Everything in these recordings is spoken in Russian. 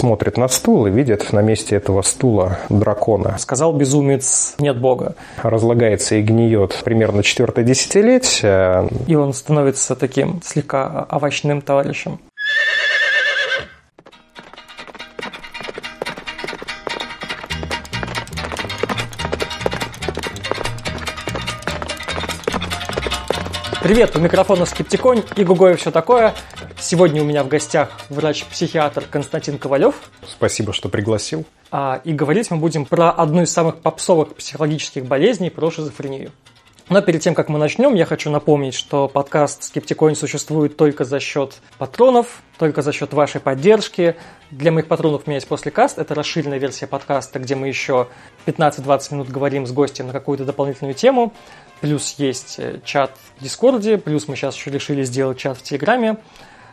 смотрит на стул и видит на месте этого стула дракона. Сказал безумец, нет бога. Разлагается и гниет примерно четвертое десятилетие. И он становится таким слегка овощным товарищем. Привет, у микрофона Скептиконь и Гугой все такое. Сегодня у меня в гостях врач-психиатр Константин Ковалев. Спасибо, что пригласил. А, и говорить мы будем про одну из самых попсовых психологических болезней, про шизофрению. Но перед тем, как мы начнем, я хочу напомнить, что подкаст «Скептикоин» существует только за счет патронов, только за счет вашей поддержки. Для моих патронов у меня есть послекаст, это расширенная версия подкаста, где мы еще 15-20 минут говорим с гостем на какую-то дополнительную тему. Плюс есть э, чат в Дискорде, плюс мы сейчас еще решили сделать чат в Телеграме.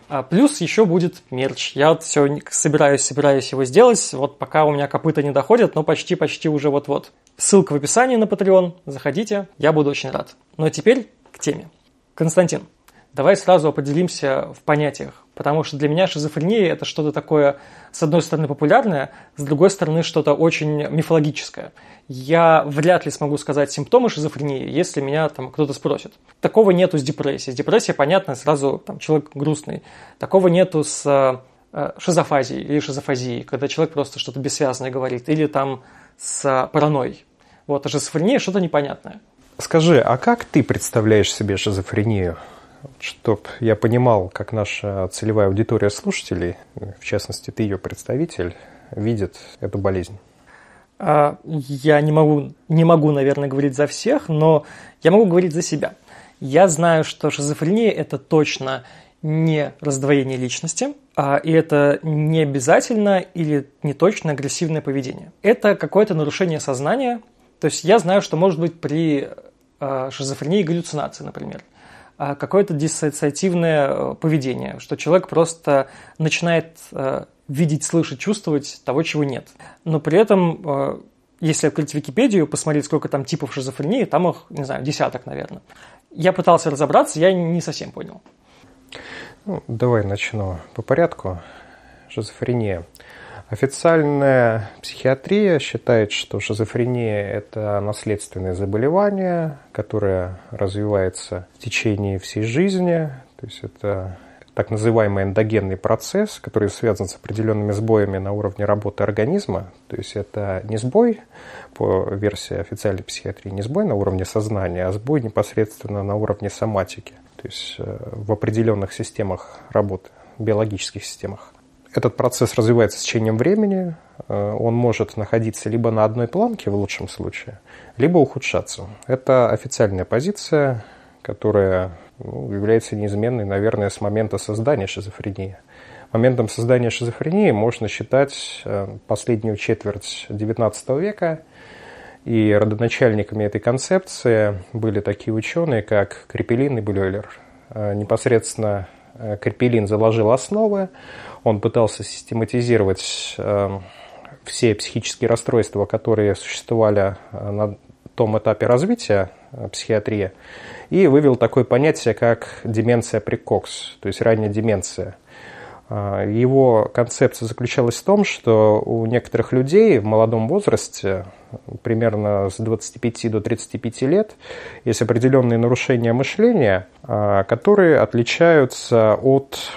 А плюс еще будет мерч. Я вот все собираюсь, собираюсь его сделать. Вот пока у меня копыта не доходят, но почти-почти уже вот-вот. Ссылка в описании на Patreon. Заходите, я буду очень рад. А теперь к теме. Константин, давай сразу определимся в понятиях. Потому что для меня шизофрения – это что-то такое, с одной стороны, популярное, с другой стороны, что-то очень мифологическое. Я вряд ли смогу сказать симптомы шизофрении, если меня там кто-то спросит. Такого нету с депрессией. С депрессией, понятно, сразу там, человек грустный. Такого нету с э, шизофазией или шизофазией, когда человек просто что-то бессвязное говорит, или там с паранойей. Вот, а шизофрения – что-то непонятное. Скажи, а как ты представляешь себе шизофрению? Чтобы я понимал, как наша целевая аудитория слушателей, в частности, ты ее представитель, видит эту болезнь. А, я не могу, не могу, наверное, говорить за всех, но я могу говорить за себя. Я знаю, что шизофрения – это точно не раздвоение личности, а, и это не обязательно или не точно агрессивное поведение. Это какое-то нарушение сознания. То есть я знаю, что может быть при а, шизофрении галлюцинации, например – какое-то диссоциативное э, поведение, что человек просто начинает э, видеть, слышать, чувствовать того, чего нет. Но при этом, э, если открыть Википедию, посмотреть, сколько там типов шизофрении, там их, не знаю, десяток, наверное. Я пытался разобраться, я не совсем понял. Ну, давай начну по порядку. Шизофрения. Официальная психиатрия считает, что шизофрения – это наследственное заболевание, которое развивается в течение всей жизни. То есть это так называемый эндогенный процесс, который связан с определенными сбоями на уровне работы организма. То есть это не сбой по версии официальной психиатрии, не сбой на уровне сознания, а сбой непосредственно на уровне соматики, то есть э, в определенных системах работы, биологических системах. Этот процесс развивается с течением времени, э, он может находиться либо на одной планке в лучшем случае, либо ухудшаться. Это официальная позиция, которая ну, является неизменной, наверное, с момента создания шизофрении. Моментом создания шизофрении можно считать э, последнюю четверть XIX века, и родоначальниками этой концепции были такие ученые, как Крепелин и Блюлер. Э, непосредственно Крепелин заложил основы, он пытался систематизировать э, все психические расстройства, которые существовали э, на том этапе развития э, психиатрии, и вывел такое понятие, как деменция прекокс, то есть ранняя деменция. Его концепция заключалась в том, что у некоторых людей в молодом возрасте, примерно с 25 до 35 лет, есть определенные нарушения мышления, которые отличаются от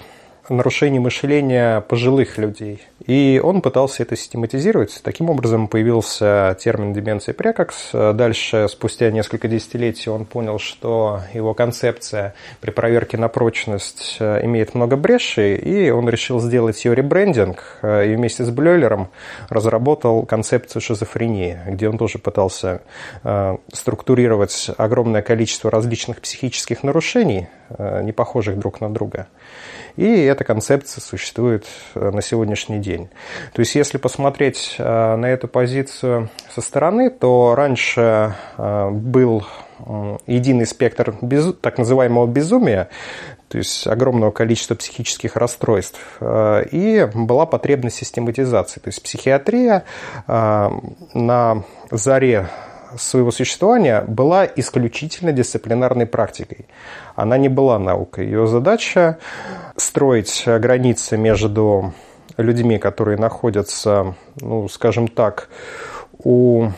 нарушений мышления пожилых людей. И он пытался это систематизировать. Таким образом появился термин деменция прекокс. Дальше, спустя несколько десятилетий, он понял, что его концепция при проверке на прочность э, имеет много брешей, и он решил сделать ее ребрендинг, э, и вместе с Блёйлером разработал концепцию шизофрении, где он тоже пытался э, структурировать огромное количество различных психических нарушений, не похожих друг на друга. И эта концепция существует э, на сегодняшний день. То есть, если посмотреть э, на эту позицию со стороны, то раньше э, был единый спектр без, так называемого безумия, то есть огромного количества психических расстройств, и была потребность систематизации. То есть психиатрия на заре своего существования была исключительно дисциплинарной практикой. Она не была наукой. Ее задача строить границы между людьми, которые находятся, ну, скажем так, у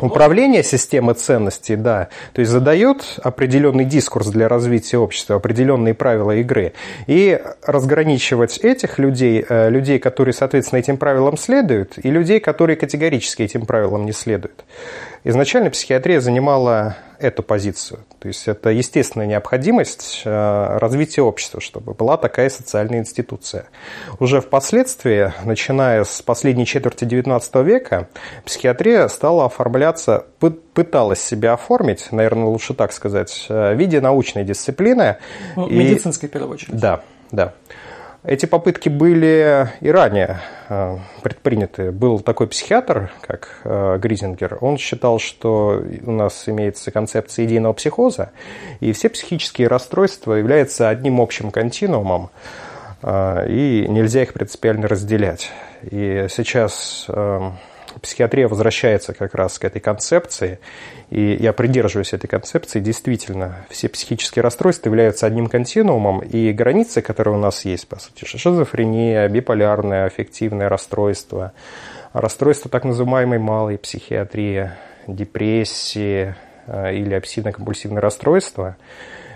Управление системы ценностей, да, то есть задает определенный дискурс для развития общества, определенные правила игры. И разграничивать этих людей, э, людей, которые, соответственно, этим правилам следуют, и людей, которые категорически этим правилам не следуют. Изначально психиатрия занимала эту позицию. То есть это естественная необходимость э, развития общества, чтобы была такая социальная институция. Уже впоследствии, начиная с последней четверти XIX века, психиатрия стала оформляться, пыталась себя оформить, наверное, лучше так сказать, э, в виде научной дисциплины. Ну, медицинской, в первую очередь. Да, да. Эти попытки были и ранее э, предприняты. Был такой психиатр, как э, Гризингер. Он считал, что у нас имеется концепция идейного психоза, и все психические расстройства являются одним общим континуумом, э, и нельзя их принципиально разделять. И сейчас психиатрия возвращается как раз к этой концепции, и я придерживаюсь этой концепции. Действительно, все психические расстройства являются одним континуумом, и границы, которые у нас есть, по сути, шизофрения, биполярное аффективное расстройство, расстройство так называемой малой психиатрии, депрессии э, или обсессивно-компульсивное расстройство,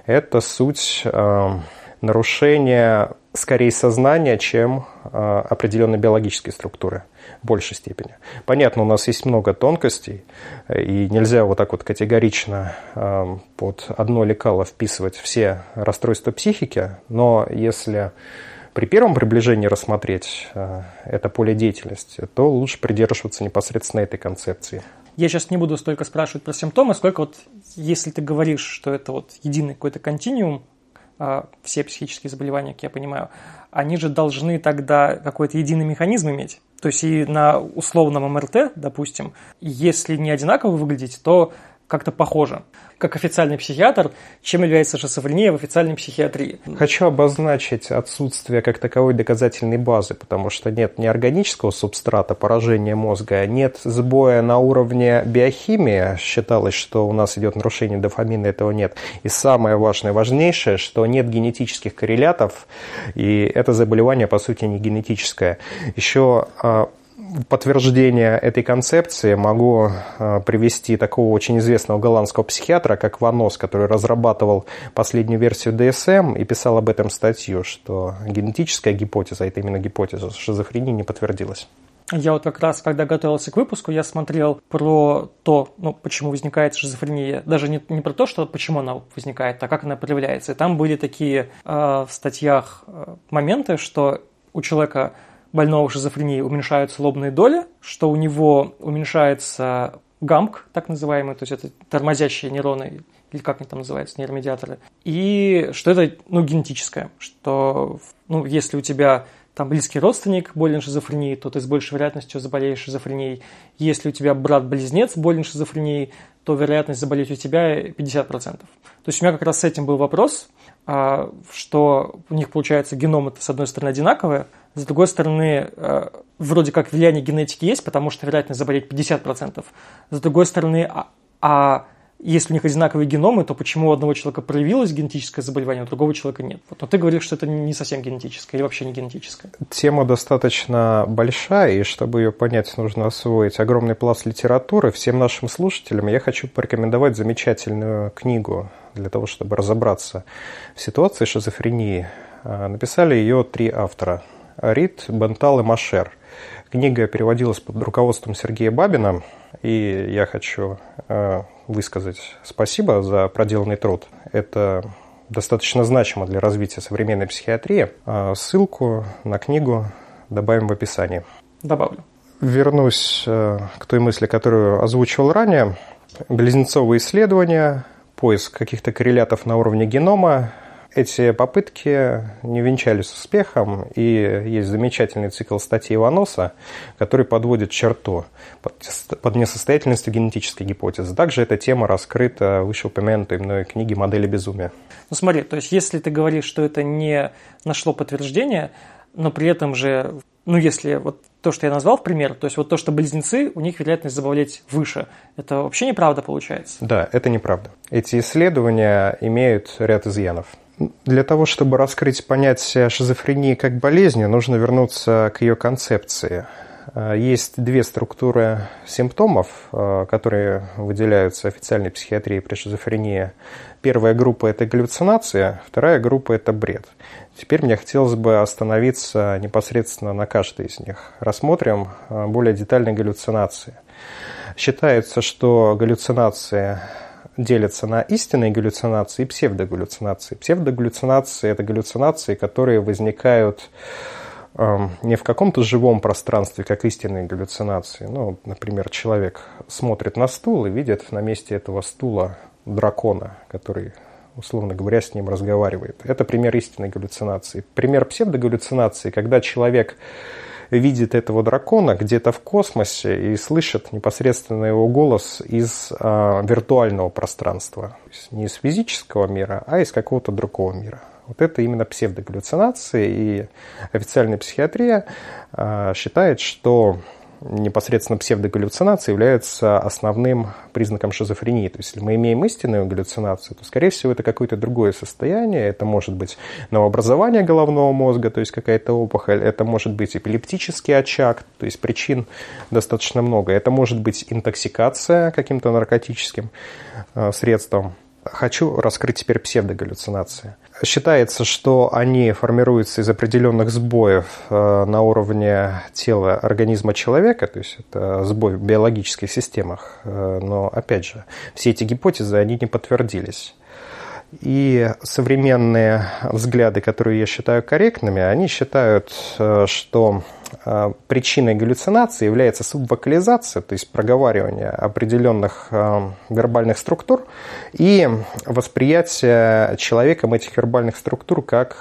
это суть э, нарушения скорее сознания, чем э, определенной биологической структуры большей степени. Понятно, у нас есть много тонкостей, и нельзя вот так вот категорично э, под одно лекало вписывать все расстройства психики, но если при первом приближении рассмотреть э, это поле деятельности, то лучше придерживаться непосредственно этой концепции. Я сейчас не буду столько спрашивать про симптомы, сколько вот, если ты говоришь, что это вот единый какой-то континуум, а, все психические заболевания, как я понимаю, они же должны тогда какой-то единый механизм иметь. То есть и на условном МРТ, допустим, если не одинаково выглядеть, то как-то похоже. Как официальный психиатр, чем является шизофрения в официальной психиатрии? Хочу обозначить отсутствие как таковой доказательной базы, потому что нет ни органического субстрата поражения мозга, нет сбоя на уровне биохимии. Считалось, что у нас идет нарушение дофамина, этого нет. И самое важное, важнейшее, что нет генетических коррелятов, и это заболевание, по сути, не генетическое. Еще а, подтверждение этой концепции могу э, привести такого очень известного голландского психиатра, как Ванос, который разрабатывал последнюю версию DSM и писал об этом статью, что генетическая гипотеза, это именно гипотеза шизофрении, не подтвердилась. Я вот как раз, когда готовился к выпуску, я смотрел про то, ну, почему возникает шизофрения. Даже не, не про то, что почему она возникает, а как она проявляется. И там были такие э, в статьях э, моменты, что у человека больного шизофрении уменьшаются лобные доли, что у него уменьшается гамк, так называемый, то есть это тормозящие нейроны, или как они там называются, нейромедиаторы, и что это, ну, генетическое, что, ну, если у тебя там близкий родственник болен шизофренией, то ты с большей вероятностью заболеешь шизофренией. Если у тебя брат-близнец болен шизофренией, то вероятность заболеть у тебя 50%. То есть у меня как раз с этим был вопрос, а, что у них получается геном это с одной стороны одинаковые, с другой стороны, э, вроде как влияние генетики есть, потому что вероятность заболеть 50%. С другой стороны, а, а если у них одинаковые геномы, то почему у одного человека проявилось генетическое заболевание, а у другого человека нет? Вот, но ты говоришь, что это не совсем генетическое или вообще не генетическое. Тема достаточно большая, и чтобы ее понять, нужно освоить огромный пласт литературы. Всем нашим слушателям я хочу порекомендовать замечательную книгу для того, чтобы разобраться в ситуации шизофрении. Э, написали ее три автора – Рид, Бентал и Машер. Книга переводилась под руководством Сергея Бабина, и я хочу э, высказать спасибо за проделанный труд. Это достаточно значимо для развития современной психиатрии. А ссылку на книгу добавим в описании. Добавлю. Вернусь э, к той мысли, которую озвучивал ранее. Близнецовые исследования, поиск каких-то коррелятов на уровне генома, эти попытки не венчались успехом, и есть замечательный цикл статей Иваноса, который подводит черту под, под несостоятельностью генетической гипотезы. Также эта тема раскрыта в вышеупомянутой мной книге «Модели безумия». Ну смотри, то есть если ты говоришь, что это не нашло подтверждения, но при этом же, ну если вот то, что я назвал в пример, то есть вот то, что близнецы, у них вероятность заболеть выше, это вообще неправда получается? Да, это неправда. Эти исследования имеют ряд изъянов. Для того, чтобы раскрыть понятие шизофрении как болезни, нужно вернуться к ее концепции. Э, есть две структуры симптомов, э, которые выделяются официальной психиатрией при шизофрении. Первая группа – это галлюцинация, вторая группа – это бред. Теперь мне хотелось бы остановиться непосредственно на каждой из них. Рассмотрим э, более детальные галлюцинации. Считается, что галлюцинации делятся на истинные галлюцинации и псевдогаллюцинации. Псевдогаллюцинации – это галлюцинации, которые возникают эм, не в каком-то живом пространстве, как истинные галлюцинации. Ну, например, человек смотрит на стул и видит на месте этого стула дракона, который условно говоря, с ним разговаривает. Это пример истинной галлюцинации. Пример псевдогаллюцинации, когда человек видит этого дракона где-то в космосе и слышит непосредственно его голос из а, виртуального пространства. То есть не из физического мира, а из какого-то другого мира. Вот это именно псевдогаллюцинации, и официальная психиатрия а, считает, что непосредственно псевдогаллюцинации является основным признаком шизофрении. То есть, если мы имеем истинную галлюцинацию, то, скорее всего, это какое-то другое состояние. Это может быть новообразование головного мозга, то есть какая-то опухоль. Это может быть эпилептический очаг, то есть причин достаточно много. Это может быть интоксикация каким-то наркотическим э, средством. Хочу раскрыть теперь псевдогаллюцинации. Считается, что они формируются из определенных сбоев э, на уровне тела организма человека, то есть это сбой в биологических системах. Э, но, опять же, все эти гипотезы, они не подтвердились. И современные взгляды, которые я считаю корректными, они считают, э, что причиной галлюцинации является субвокализация, то есть проговаривание определенных э, вербальных структур и восприятие человеком этих вербальных структур как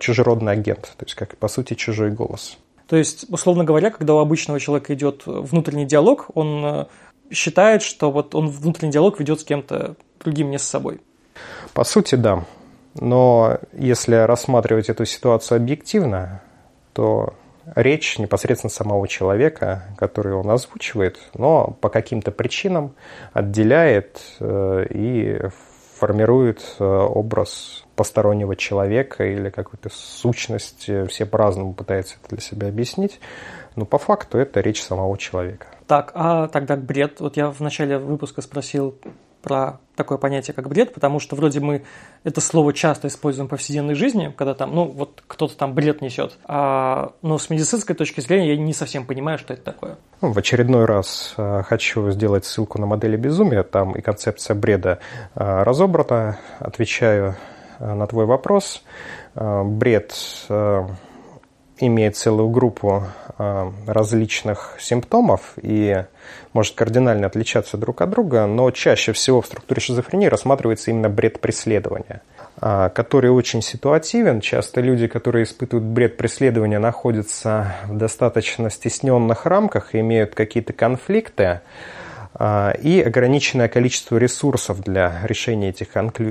чужеродный агент, то есть как, по сути, чужой голос. То есть, условно говоря, когда у обычного человека идет внутренний диалог, он считает, что вот он внутренний диалог ведет с кем-то другим, не с собой. По сути, да. Но если рассматривать эту ситуацию объективно, то речь непосредственно самого человека, который он озвучивает, но по каким-то причинам отделяет э, и формирует э, образ постороннего человека или какой-то сущности. Все по-разному пытаются это для себя объяснить. Но по факту это речь самого человека. Так, а тогда бред. Вот я в начале выпуска спросил про такое понятие, как бред, потому что вроде мы это слово часто используем в повседневной жизни, когда там, ну, вот кто-то там бред несет. А, но с медицинской точки зрения я не совсем понимаю, что это такое. Ну, в очередной раз э, хочу сделать ссылку на модели безумия. Там и концепция бреда э, разобрана. Отвечаю э, на твой вопрос. Бред имеет целую группу э, различных симптомов и может кардинально отличаться друг от друга, но чаще всего в структуре шизофрении рассматривается именно бред преследования, э, который очень ситуативен. Часто люди, которые испытывают бред преследования, находятся в достаточно стесненных рамках имеют какие-то конфликты э, и ограниченное количество ресурсов для решения этих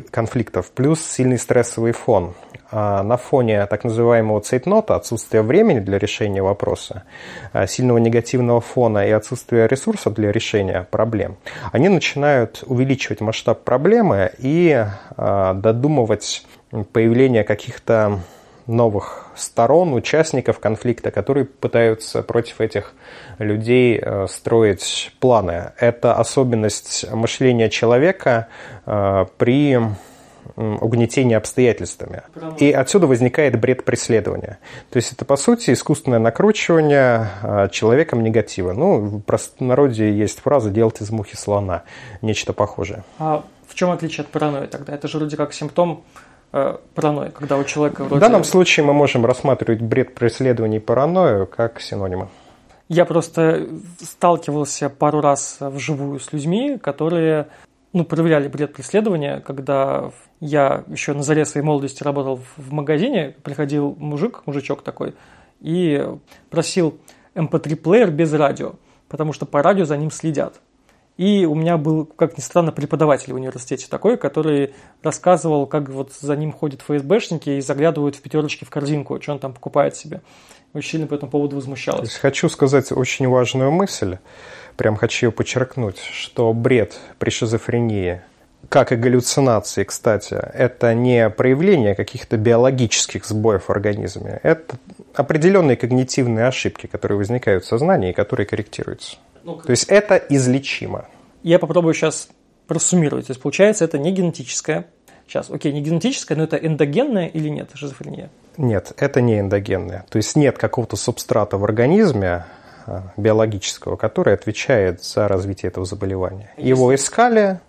конфликтов, плюс сильный стрессовый фон. А, на фоне так называемого цейтнота, отсутствия времени для решения вопроса, а, сильного негативного фона и отсутствия ресурсов для решения проблем, они начинают увеличивать масштаб проблемы и а, додумывать появление каких-то новых сторон, участников конфликта, которые пытаются против этих людей строить планы. Это особенность мышления человека при угнетение обстоятельствами. И отсюда возникает бред преследования. То есть это, по сути, искусственное накручивание а, человеком негатива. Ну, в простонародье есть фраза «делать из мухи слона». Нечто похожее. А в чем отличие от паранойи тогда? Это же вроде как симптом э, паранойи, когда у человека вроде... В данном случае мы можем рассматривать бред преследования и паранойю как синонимы. Я просто сталкивался пару раз вживую с людьми, которые ну, проверяли бред преследования, когда я еще на заре своей молодости работал в магазине, приходил мужик, мужичок такой, и просил MP3-плеер эм без радио, потому что по радио за ним следят. И у меня был, как ни странно, преподаватель в университете такой, который рассказывал, как вот за ним ходят ФСБшники и заглядывают в пятерочки в корзинку, что он там покупает себе. Очень сильно по этому поводу возмущалась. Хочу сказать очень важную мысль, прям хочу ее подчеркнуть, что бред при шизофрении как и галлюцинации, кстати, это не проявление каких-то биологических сбоев в организме. Это определенные когнитивные ошибки, которые возникают в сознании и которые корректируются. Ну, То есть это излечимо. Я попробую сейчас просуммировать. То есть получается, это не генетическое. Сейчас, окей, не генетическое, но это эндогенное или нет шизофрения? Нет, это не эндогенное. То есть нет какого-то субстрата в организме, а, биологического, который отвечает за развитие этого заболевания. Его искали,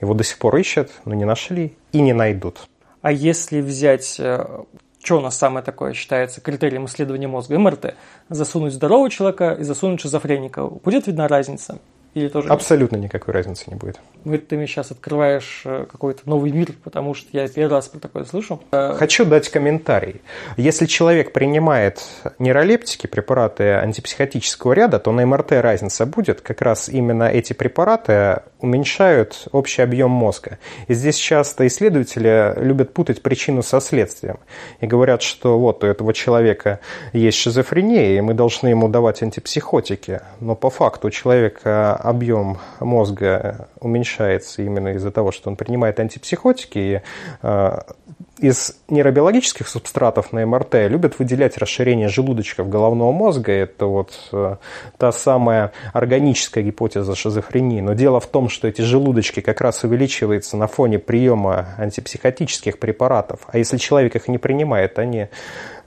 его до сих пор ищут, но не нашли и не найдут. А если взять, э, что у нас самое такое считается критерием исследования мозга, МРТ, засунуть здорового человека и засунуть шизофреника, будет видна разница? Или тоже Абсолютно нет? никакой разницы не будет. Ну, ты мне сейчас открываешь э, какой-то новый мир, потому что я первый раз про такое слышу. Э, Хочу дать комментарий. Если человек принимает нейролептики, препараты антипсихотического ряда, то на МРТ разница будет. Как раз именно эти препараты уменьшают общий объем мозга. И здесь часто исследователи любят путать причину со следствием. И говорят, что вот у этого человека есть шизофрения, и мы должны ему давать антипсихотики. Но по факту у человека объем мозга уменьшается именно из-за того, что он принимает антипсихотики. И э, из нейробиологических субстратов на МРТ любят выделять расширение желудочков головного мозга. Это вот э, та самая органическая гипотеза шизофрении. Но дело в том, что эти желудочки как раз увеличиваются на фоне приема антипсихотических препаратов. А если человек их не принимает, они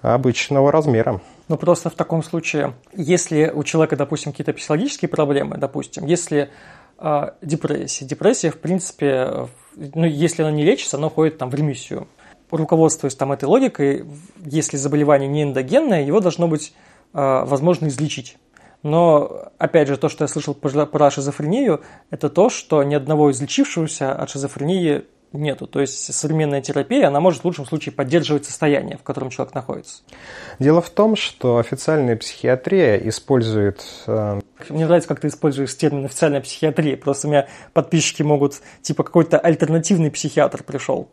обычного размера. Ну, просто в таком случае, если у человека, допустим, какие-то психологические проблемы, допустим, если э, депрессия, депрессия, в принципе, ну, если она не лечится, она уходит там в ремиссию. Руководствуясь там этой логикой, если заболевание не эндогенное, его должно быть э, возможно излечить. Но, опять же, то, что я слышал про шизофрению, это то, что ни одного излечившегося от шизофрении нету. То есть современная терапия, она может в лучшем случае поддерживать состояние, в котором человек находится. Дело в том, что официальная психиатрия использует... Э... Мне нравится, как ты используешь термин официальная психиатрия. Просто у меня подписчики могут, типа, какой-то альтернативный психиатр пришел.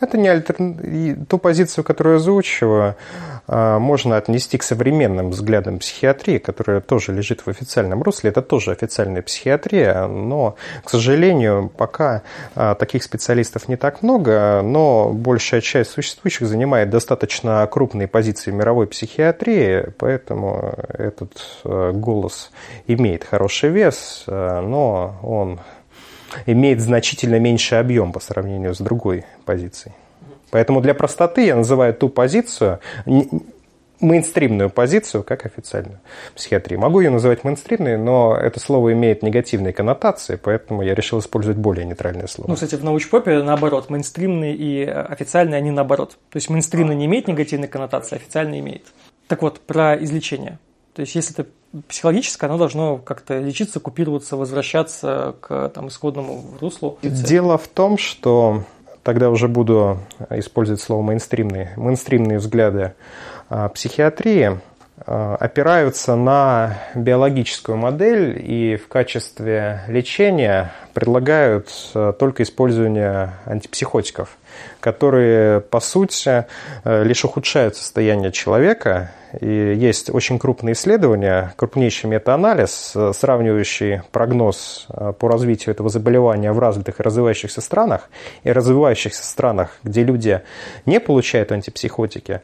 Это не альтер... ту позицию, которую я озвучиваю, а, можно отнести к современным взглядам психиатрии, которая тоже лежит в официальном русле. Это тоже официальная психиатрия, но, к сожалению, пока а, таких специалистов не так много, но большая часть существующих занимает достаточно крупные позиции в мировой психиатрии, поэтому этот а, голос имеет хороший вес, но он имеет значительно меньший объем по сравнению с другой позицией. Поэтому для простоты я называю ту позицию, мейнстримную позицию, как официальную психиатрии. Могу ее называть мейнстримной, но это слово имеет негативные коннотации, поэтому я решил использовать более нейтральное слово. Ну, кстати, в научпопе наоборот, мейнстримные и официальные, они наоборот. То есть мейнстримный не имеет негативной коннотации, официальный имеет. Так вот, про излечение. То есть, если это психологическое, оно должно как-то лечиться, купироваться, возвращаться к там, исходному руслу. Дело в том, что тогда уже буду использовать слово мейнстримные, мейнстримные взгляды а, психиатрии опираются на биологическую модель и в качестве лечения предлагают а, только использование антипсихотиков, которые, по сути, лишь ухудшают состояние человека и есть очень крупные исследования, крупнейший метаанализ, э, сравнивающий прогноз э, по развитию этого заболевания в развитых и развивающихся странах и развивающихся странах, где люди не получают антипсихотики.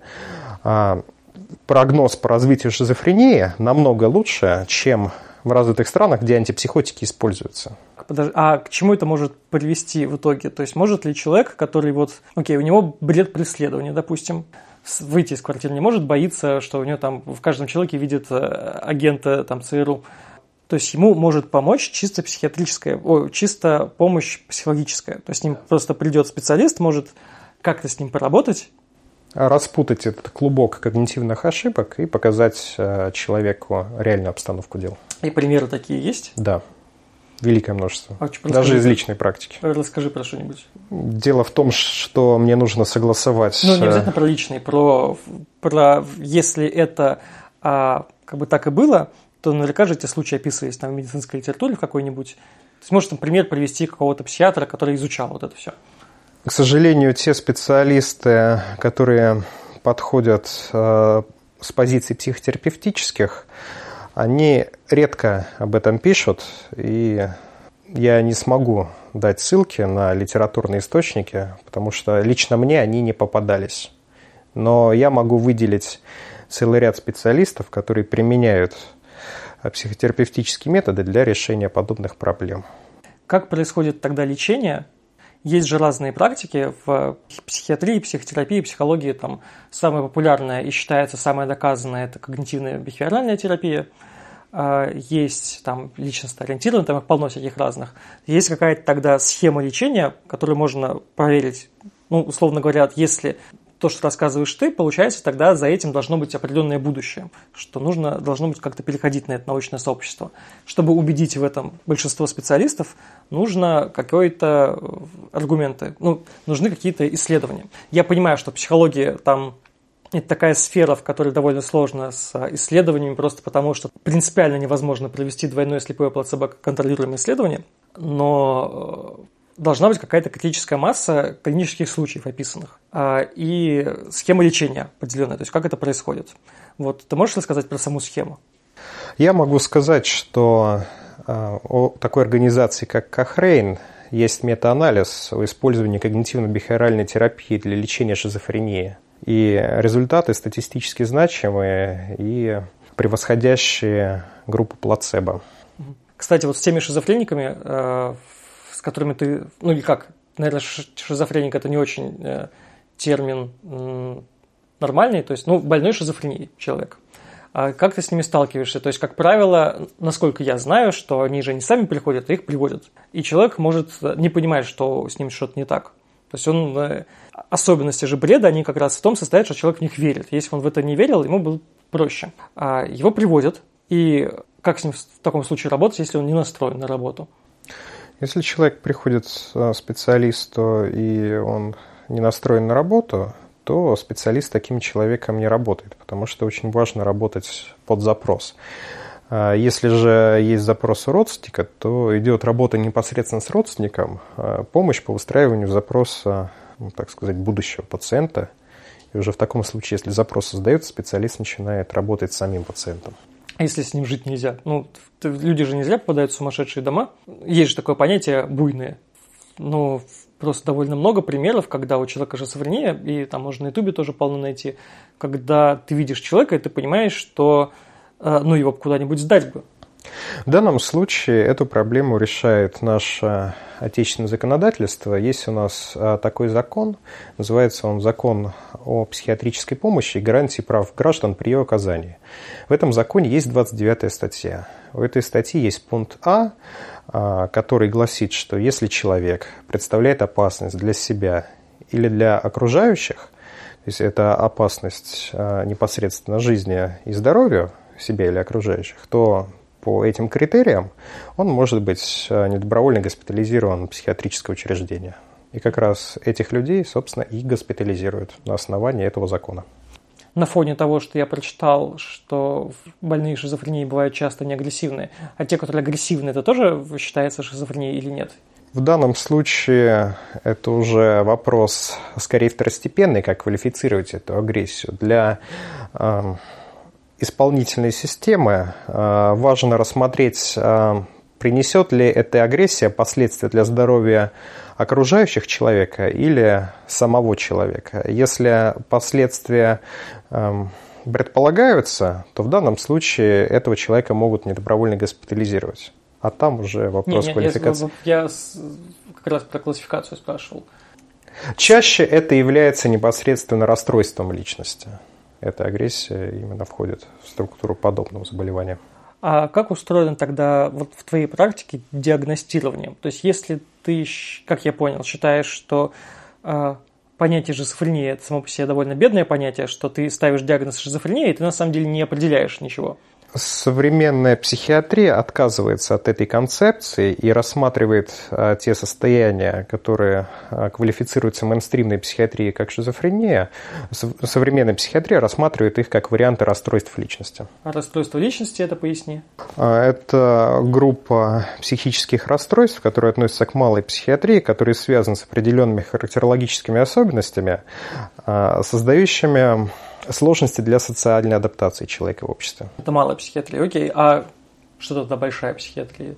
Прогноз по развитию шизофрении намного лучше, чем в развитых странах, где антипсихотики используются. А к чему это может привести в итоге? То есть может ли человек, который вот, окей, у него бред преследования, допустим, выйти из квартиры не может, боится, что у него там в каждом человеке видит э, агента там ЦРУ. То есть ему может помочь чисто психиатрическая, о, чисто помощь психологическая. То есть с ним просто придет специалист, может как-то с ним поработать. Распутать этот клубок когнитивных ошибок и показать э, человеку реальную обстановку дел. И примеры такие есть? Да. Великое множество. А, Даже из личной практики. Расскажи про что-нибудь. Дело в том, что мне нужно согласовать... Ну, не обязательно про личный, про, про если это а, как бы так и было, то наверняка же эти случаи описывались там, в медицинской литературе в какой-нибудь. То есть, может, там, пример привести какого-то психиатра, который изучал вот это все. К сожалению, те специалисты, которые подходят э, с позиций психотерапевтических, они редко об этом пишут, и я не смогу дать ссылки на литературные источники, потому что лично мне они не попадались. Но я могу выделить целый ряд специалистов, которые применяют психотерапевтические методы для решения подобных проблем. Как происходит тогда лечение? Есть же разные практики в психиатрии, психотерапии, психологии. Там самая популярная и считается самая доказанная – это когнитивная бихевиоральная терапия. А, есть там личностно-ориентированная, там их полно всяких разных. Есть какая-то тогда схема лечения, которую можно проверить. Ну, условно говоря, если то, что рассказываешь ты, получается, тогда за этим должно быть определенное будущее, что нужно, должно быть как-то переходить на это научное сообщество. Чтобы убедить в этом большинство специалистов, нужно какие-то аргументы, ну, нужны какие-то исследования. Я понимаю, что психология там это такая сфера, в которой довольно сложно с исследованиями, просто потому что принципиально невозможно провести двойное слепое плацебо-контролируемое исследование, но должна быть какая-то критическая масса клинических случаев описанных а, и схема лечения определенная, то есть как это происходит. Вот ты можешь рассказать про саму схему? Я могу сказать, что а, у такой организации, как Кохрейн, есть метаанализ о использовании когнитивно-бихеоральной терапии для лечения шизофрении. И результаты статистически значимые и превосходящие группу плацебо. Кстати, вот с теми шизофрениками а, которыми ты, ну или как, наверное, шизофреник это не очень э, термин э, нормальный, то есть, ну, больной шизофренией человек. А как ты с ними сталкиваешься? То есть, как правило, насколько я знаю, что они же не сами приходят, а их приводят. И человек может не понимать, что с ним что-то не так. То есть он э, особенности же бреда, они как раз в том состоят, что человек в них верит. Если он в это не верил, ему было проще. А его приводят, и как с ним в таком случае работать, если он не настроен на работу? Если человек приходит к э, специалисту и он не настроен на работу, то специалист таким человеком не работает, потому что очень важно работать под запрос. А если же есть запрос у родственника, то идет работа непосредственно с родственником, а помощь по выстраиванию запроса, ну, так сказать, будущего пациента. И уже в таком случае, если запрос создается, специалист начинает работать с самим пациентом если с ним жить нельзя. Ну, люди же не зря попадают в сумасшедшие дома. Есть же такое понятие буйные. Ну, просто довольно много примеров, когда у человека шизофрения, и там можно на ютубе тоже полно найти, когда ты видишь человека, и ты понимаешь, что э, ну, его куда-нибудь сдать бы. В данном случае эту проблему решает наше отечественное законодательство. Есть у нас а, такой закон, называется он закон о психиатрической помощи и гарантии прав граждан при ее оказании. В этом законе есть 29 статья. В этой статье есть пункт А, а, который гласит, что если человек представляет опасность для себя или для окружающих, то есть это опасность а, непосредственно жизни и здоровью себя или окружающих, то по этим критериям, он может быть э, недобровольно госпитализирован в психиатрическое учреждение. И как раз этих людей, собственно, и госпитализируют на основании этого закона. На фоне того, что я прочитал, что больные шизофренией бывают часто неагрессивные, а те, которые агрессивны, это тоже считается шизофренией или нет? В данном случае это уже вопрос скорее второстепенный, как квалифицировать эту агрессию. Для э, исполнительной системы э, важно рассмотреть, э, принесет ли эта агрессия последствия для здоровья окружающих человека или самого человека. Если последствия эм, предполагаются, то в данном случае этого человека могут недобровольно госпитализировать. А там уже вопрос не, не, квалификации. Я, я как раз про классификацию спрашивал. Чаще это является непосредственно расстройством личности эта агрессия именно входит в структуру подобного заболевания. А как устроено тогда вот в твоей практике диагностирование? То есть если ты, как я понял, считаешь, что э, понятие шизофрения это само по себе довольно бедное понятие, что ты ставишь диагноз шизофрения, и ты на самом деле не определяешь ничего – современная психиатрия отказывается от этой концепции и рассматривает а, те состояния, которые а, квалифицируются мейнстримной психиатрией как шизофрения. Современная психиатрия рассматривает их как варианты расстройств личности. А расстройство личности это поясни? А, это группа психических расстройств, которые относятся к малой психиатрии, которые связаны с определенными характерологическими особенностями, создающими сложности для социальной адаптации человека в обществе. Это малая психиатрия, окей. А что тогда большая психиатрия?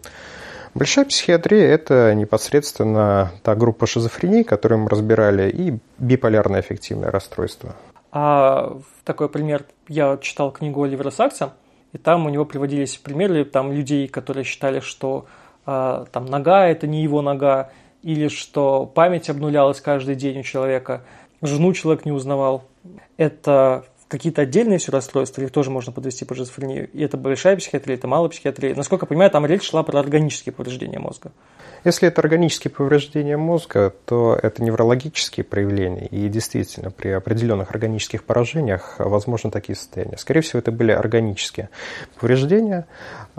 Большая психиатрия – это непосредственно та группа шизофрении, которую мы разбирали, и биполярное аффективное расстройство. А такой пример, я читал книгу Оливера Сакса, и там у него приводились примеры там, людей, которые считали, что а, там нога – это не его нога, или что память обнулялась каждый день у человека, жену человек не узнавал. Это какие-то отдельные все расстройства, их тоже можно подвести под шизофрению. И это большая психиатрия, это малая психиатрия. Насколько я понимаю, там речь шла про органические повреждения мозга. Если это органические повреждения мозга, то это неврологические проявления. И действительно, при определенных органических поражениях возможны такие состояния. Скорее всего, это были органические повреждения.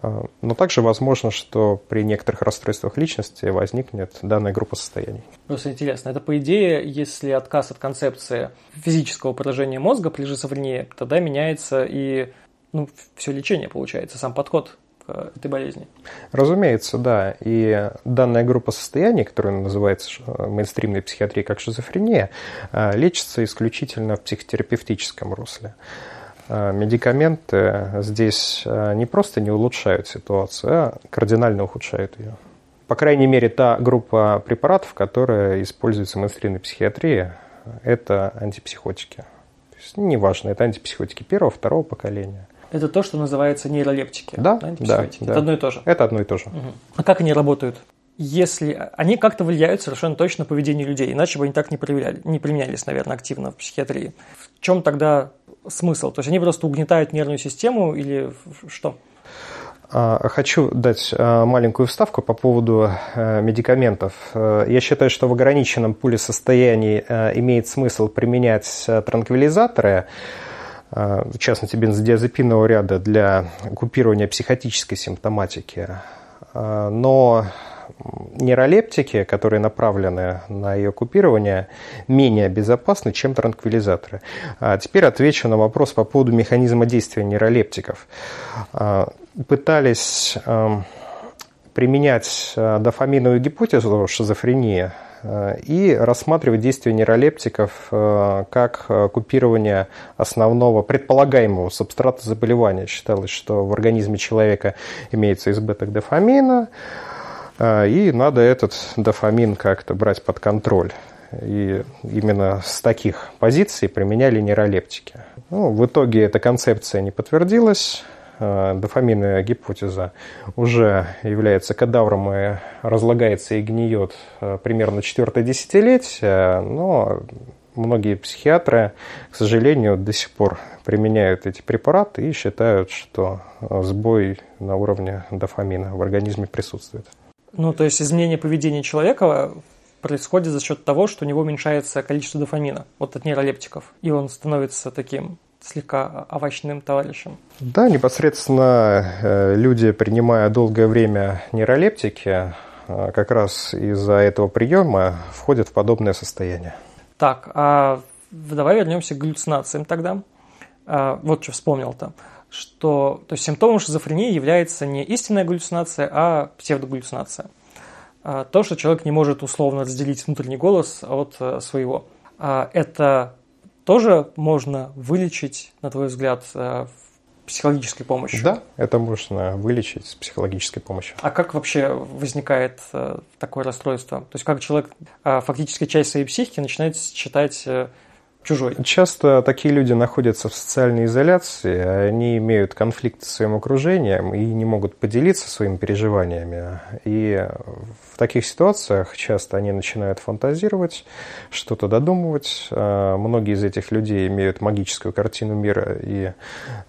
Но также возможно, что при некоторых расстройствах личности возникнет данная группа состояний. Просто интересно, это по идее, если отказ от концепции физического поражения мозга при шизофрении, тогда меняется и ну, все лечение получается, сам подход Э, этой болезни. Разумеется, да. И данная группа состояний, которая называется э, мейнстримной психиатрией как шизофрения, э, лечится исключительно в психотерапевтическом русле. Медикаменты здесь не просто не улучшают ситуацию, а кардинально ухудшают ее. По крайней мере, та группа препаратов, которая используется в мейнстримной психиатрии, это антипсихотики. Есть, неважно, это антипсихотики первого, второго поколения – это то, что называется нейролептики. Да, да, да. Это одно и то же. Это одно и то же. Угу. А как они работают? Если они как-то влияют совершенно точно на поведение людей, иначе бы они так не, проверяли, не применялись, наверное, активно в психиатрии. В чем тогда смысл? То есть они просто угнетают нервную систему или что? А, хочу дать а, маленькую вставку по поводу а, медикаментов. Я считаю, что в ограниченном пуле состояний имеет смысл применять транквилизаторы, в частности бензодиазепинового ряда для купирования психотической симптоматики. Но нейролептики, которые направлены на ее купирование, менее безопасны, чем транквилизаторы. А теперь отвечу на вопрос по поводу механизма действия нейролептиков. Пытались применять дофаминовую гипотезу шизофрении Э, и рассматривать действие нейролептиков э, как э, купирование основного предполагаемого субстрата заболевания. Считалось, что в организме человека имеется избыток дофамина, и надо этот дофамин как-то брать под контроль. И именно с таких позиций применяли нейролептики. Ну, в итоге эта концепция не подтвердилась. Э, дофаминная гипотеза уже является кадавром и разлагается и гниет э, примерно четвертое десятилетие, но многие психиатры, к сожалению, до сих пор применяют эти препараты и считают, что сбой на уровне дофамина в организме присутствует. Ну, то есть изменение поведения человека происходит за счет того, что у него уменьшается количество дофамина, вот от нейролептиков, и он становится таким слегка овощным товарищем. Да, непосредственно э, люди, принимая долгое время нейролептики, э, как раз из-за этого приема входят в подобное состояние. Так, а давай вернемся к галлюцинациям тогда. А, вот что вспомнил-то что то есть симптомом шизофрении является не истинная галлюцинация, а псевдогаллюцинация. А, то, что человек не может условно разделить внутренний голос от э, своего. А, это тоже можно вылечить, на твой взгляд, э, психологической помощью? Да, это можно вылечить с психологической помощью. А как вообще возникает э, такое расстройство? То есть как человек э, фактически часть своей психики начинает считать чужой. Часто такие люди находятся в социальной изоляции, они имеют конфликт с своим окружением и не могут поделиться своими переживаниями. И в таких ситуациях часто они начинают фантазировать, что-то додумывать. А, многие из этих людей имеют магическую картину мира и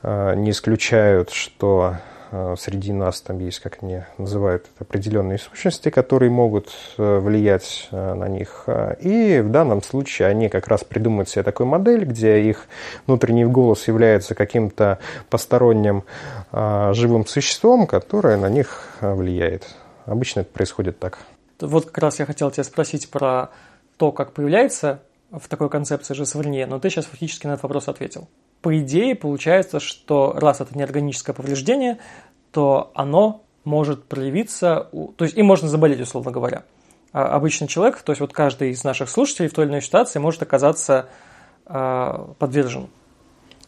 а, не исключают, что Э, среди нас там есть, как они называют, определенные сущности, которые могут э, влиять э, на них. И в данном случае они как раз придумывают себе такую модель, где их внутренний голос является каким-то посторонним живым существом, которое на них влияет. Обычно это происходит так. Вот как раз я хотел тебя спросить про то, как появляется в такой концепции шизофрения, но ты сейчас фактически на этот вопрос ответил по идее получается, что раз это неорганическое повреждение, то оно может проявиться, то есть им можно заболеть, условно говоря. А обычный человек, то есть вот каждый из наших слушателей в той или иной ситуации может оказаться э, подвержен.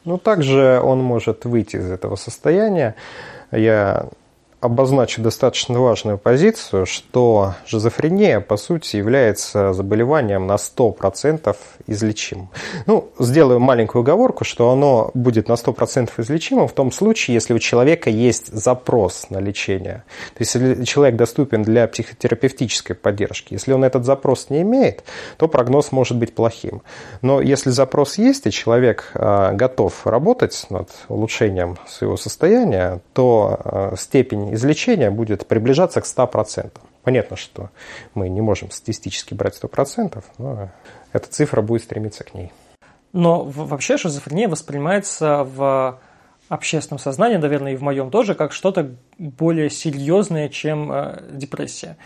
Ну, также он может выйти из этого состояния. Я обозначу достаточно важную позицию, что шизофрения, по сути, является заболеванием на 100% излечимым. Ну, сделаю маленькую оговорку, что оно будет на 100% излечимым в том случае, если у человека есть запрос на лечение. То есть, если человек доступен для психотерапевтической поддержки. Если он этот запрос не имеет, то прогноз может быть плохим. Но если запрос есть, и человек а, готов работать над улучшением своего состояния, то а, степень излечения будет приближаться к 100%. Понятно, что мы не можем статистически брать 100%, но эта цифра будет стремиться к ней. Но вообще шизофрения воспринимается в общественном сознании, наверное, и в моем тоже, как что-то более серьезное, чем э, депрессия.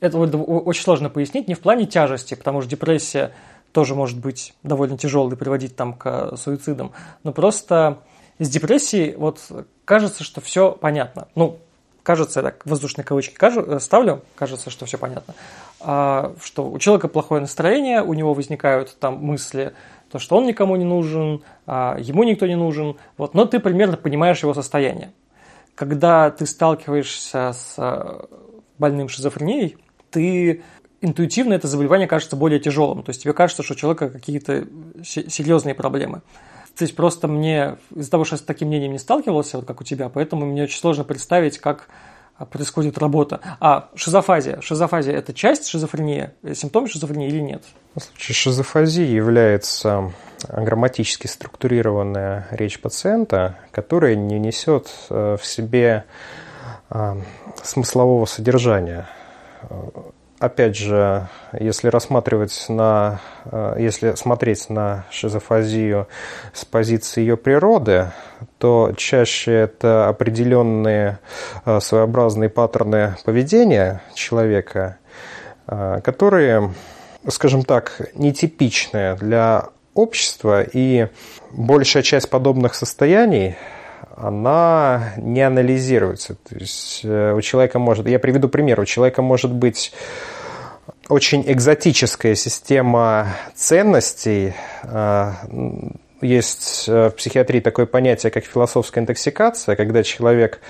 Это очень сложно пояснить, не в плане тяжести, потому что депрессия тоже может быть довольно тяжелой, приводить там к суицидам, но просто с депрессией вот кажется, что все понятно. Ну, кажется, так воздушные кавычки кажу, ставлю, кажется, что все понятно, а, что у человека плохое настроение, у него возникают там мысли, то, что он никому не нужен, а, ему никто не нужен, вот, но ты примерно понимаешь его состояние. Когда ты сталкиваешься с а, больным шизофренией, ты интуитивно это заболевание кажется более тяжелым. То есть тебе кажется, что у человека какие-то серьезные проблемы. То есть просто мне из-за того, что я с таким мнением не сталкивался, вот как у тебя, поэтому мне очень сложно представить, как а, происходит работа. А шизофазия. Шизофазия – это часть шизофрении, симптом шизофрении или нет? В случае шизофазии является грамматически структурированная речь пациента, которая не несет э, в себе а, смыслового содержания опять же, если рассматривать на, э, если смотреть на шизофазию с позиции ее природы, то чаще это определенные э, своеобразные паттерны поведения человека, э, которые, скажем так, нетипичные для общества, и большая часть подобных состояний она не анализируется. То есть у человека может... Я приведу пример. У человека может быть очень экзотическая система ценностей. Есть э, в психиатрии такое понятие, как философская интоксикация, когда человек,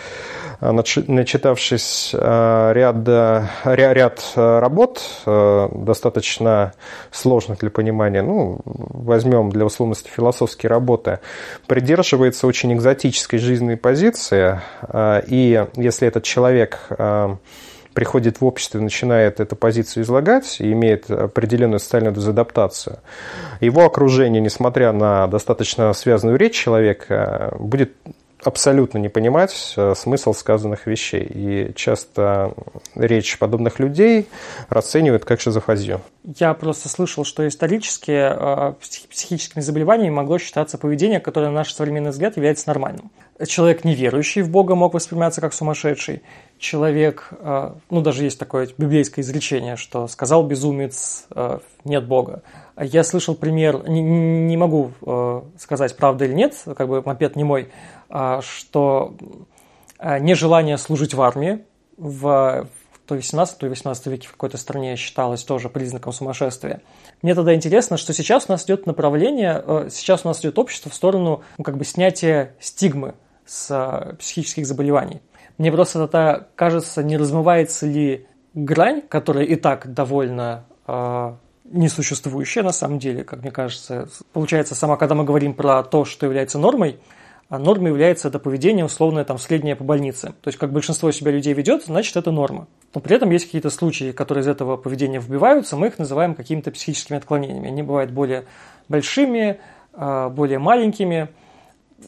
э, начитавшись э, ряд, ряд работ, достаточно сложных для понимания, ну, возьмем для условности философские работы, придерживается очень экзотической жизненной позиции, и если этот человек приходит в общество и начинает эту позицию излагать и имеет определенную социальную дезадаптацию, его окружение, несмотря на достаточно связанную речь человека, будет абсолютно не понимать э, смысл сказанных вещей. И часто речь подобных людей расценивают как шизофазию. Я просто слышал, что исторически э, психическими заболеваниями могло считаться поведение, которое на наш современный взгляд является нормальным. Человек, неверующий в Бога, мог восприниматься как сумасшедший человек, э, ну даже есть такое библейское изречение, что сказал безумец, э, нет Бога. Я слышал пример, не, могу э, сказать, правда или нет, как бы мопед не мой, что нежелание служить в армии в то 17, то 18 веке в какой-то стране считалось тоже признаком сумасшествия. Мне тогда интересно, что сейчас у нас идет направление, сейчас у нас идет общество в сторону ну, как бы снятия стигмы с психических заболеваний. Мне просто тогда кажется, не размывается ли грань, которая и так довольно э, несуществующая на самом деле, как мне кажется. Получается, сама, когда мы говорим про то, что является нормой, а нормой является это поведение условное там среднее по больнице. То есть, как большинство себя людей ведет, значит, это норма. Но при этом есть какие-то случаи, которые из этого поведения вбиваются, мы их называем какими-то психическими отклонениями. Они бывают более большими, а, более маленькими.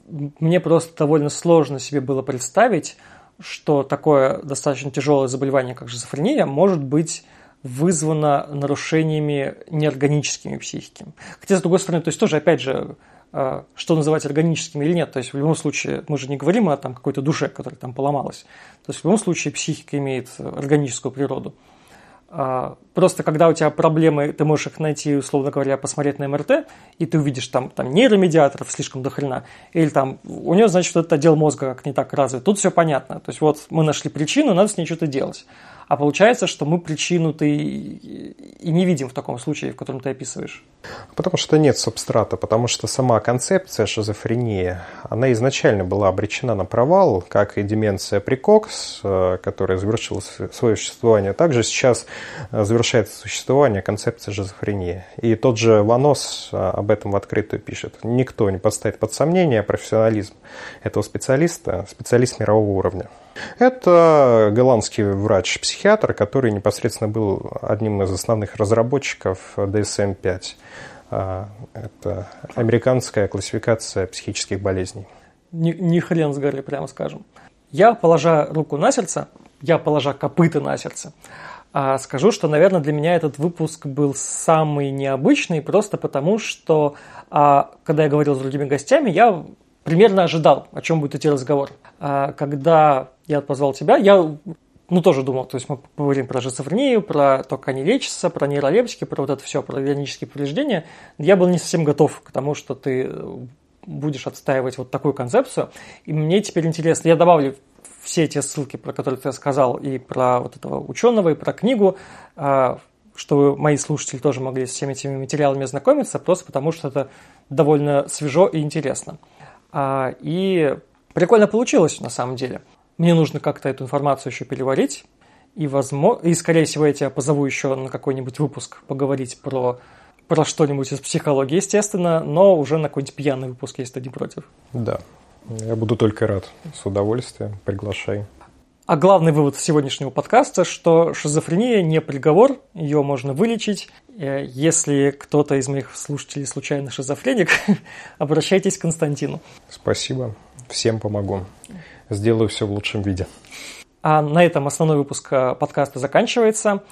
Мне просто довольно сложно себе было представить, что такое достаточно тяжелое заболевание, как шизофрения, может быть вызвано нарушениями неорганическими психики. Хотя, с другой стороны, то есть тоже, опять же, э, что называть органическими или нет. То есть в любом случае мы же не говорим о там, какой-то душе, которая там поломалась. То есть в любом случае психика имеет органическую природу. Просто когда у тебя проблемы, ты можешь их найти, условно говоря, посмотреть на МРТ, и ты увидишь там, там нейромедиаторов слишком дохрена, или там у него, значит, этот отдел мозга как не так развит. Тут все понятно. То есть вот мы нашли причину, надо с ней что-то делать. А получается, что мы причину ты и не видим в таком случае, в котором ты описываешь. Потому что нет субстрата, потому что сама концепция шизофрении, она изначально была обречена на провал, как и деменция прикокс, э, которая завершила свое существование. Также сейчас э, завершается существование концепции шизофрении. И тот же Ванос э, об этом в открытую пишет. Никто не поставит под сомнение профессионализм этого специалиста, специалист мирового уровня. Это голландский врач-психиатр, который непосредственно был одним из основных разработчиков DSM-5. А, это американская классификация психических болезней. Не, не хрен с горы, прямо скажем. Я, положа руку на сердце, я, положа копыта на сердце, а, скажу, что, наверное, для меня этот выпуск был самый необычный, просто потому что, а, когда я говорил с другими гостями, я примерно ожидал, о чем будет идти разговор. Когда я позвал тебя, я ну, тоже думал, то есть мы поговорим про шизофрению, про то, как они лечатся, про нейролептики, про вот это все, про венические повреждения. Я был не совсем готов к тому, что ты будешь отстаивать вот такую концепцию. И мне теперь интересно, я добавлю все эти ссылки, про которые ты сказал, и про вот этого ученого, и про книгу, а, чтобы мои слушатели тоже могли с всеми этими материалами ознакомиться, просто потому что это довольно свежо и интересно. А, и прикольно получилось на самом деле – мне нужно как-то эту информацию еще переварить, и, возможно, и скорее всего, я тебя позову еще на какой-нибудь выпуск поговорить про, про что-нибудь из психологии, естественно, но уже на какой-нибудь пьяный выпуск, если ты не против. Да, я буду только рад, с удовольствием, приглашай. А главный вывод сегодняшнего подкаста, что шизофрения не приговор, ее можно вылечить. Э, если кто-то из моих слушателей случайно шизофреник, обращайтесь к Константину. Спасибо, всем помогу сделаю все в лучшем виде. А на этом основной выпуск э, подкаста заканчивается.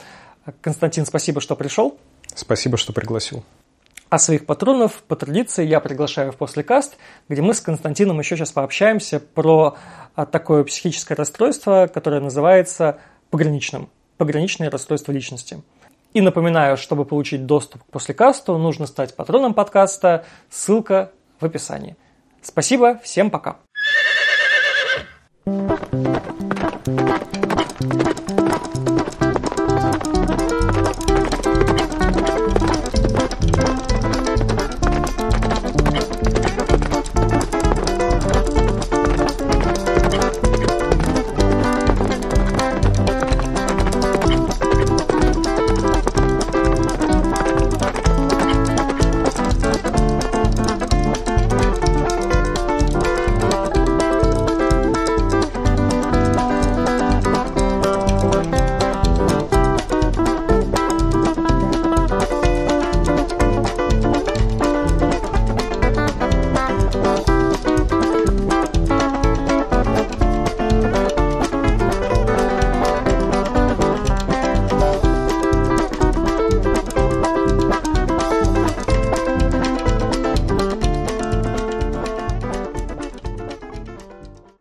Константин, спасибо, что пришел. Спасибо, что пригласил. А своих патронов по традиции я приглашаю в послекаст, где мы с Константином еще сейчас пообщаемся про а, такое психическое расстройство, которое называется пограничным. Пограничное расстройство личности. И напоминаю, чтобы получить доступ к послекасту, нужно стать патроном подкаста. Ссылка в описании. Спасибо, всем пока. Thank you.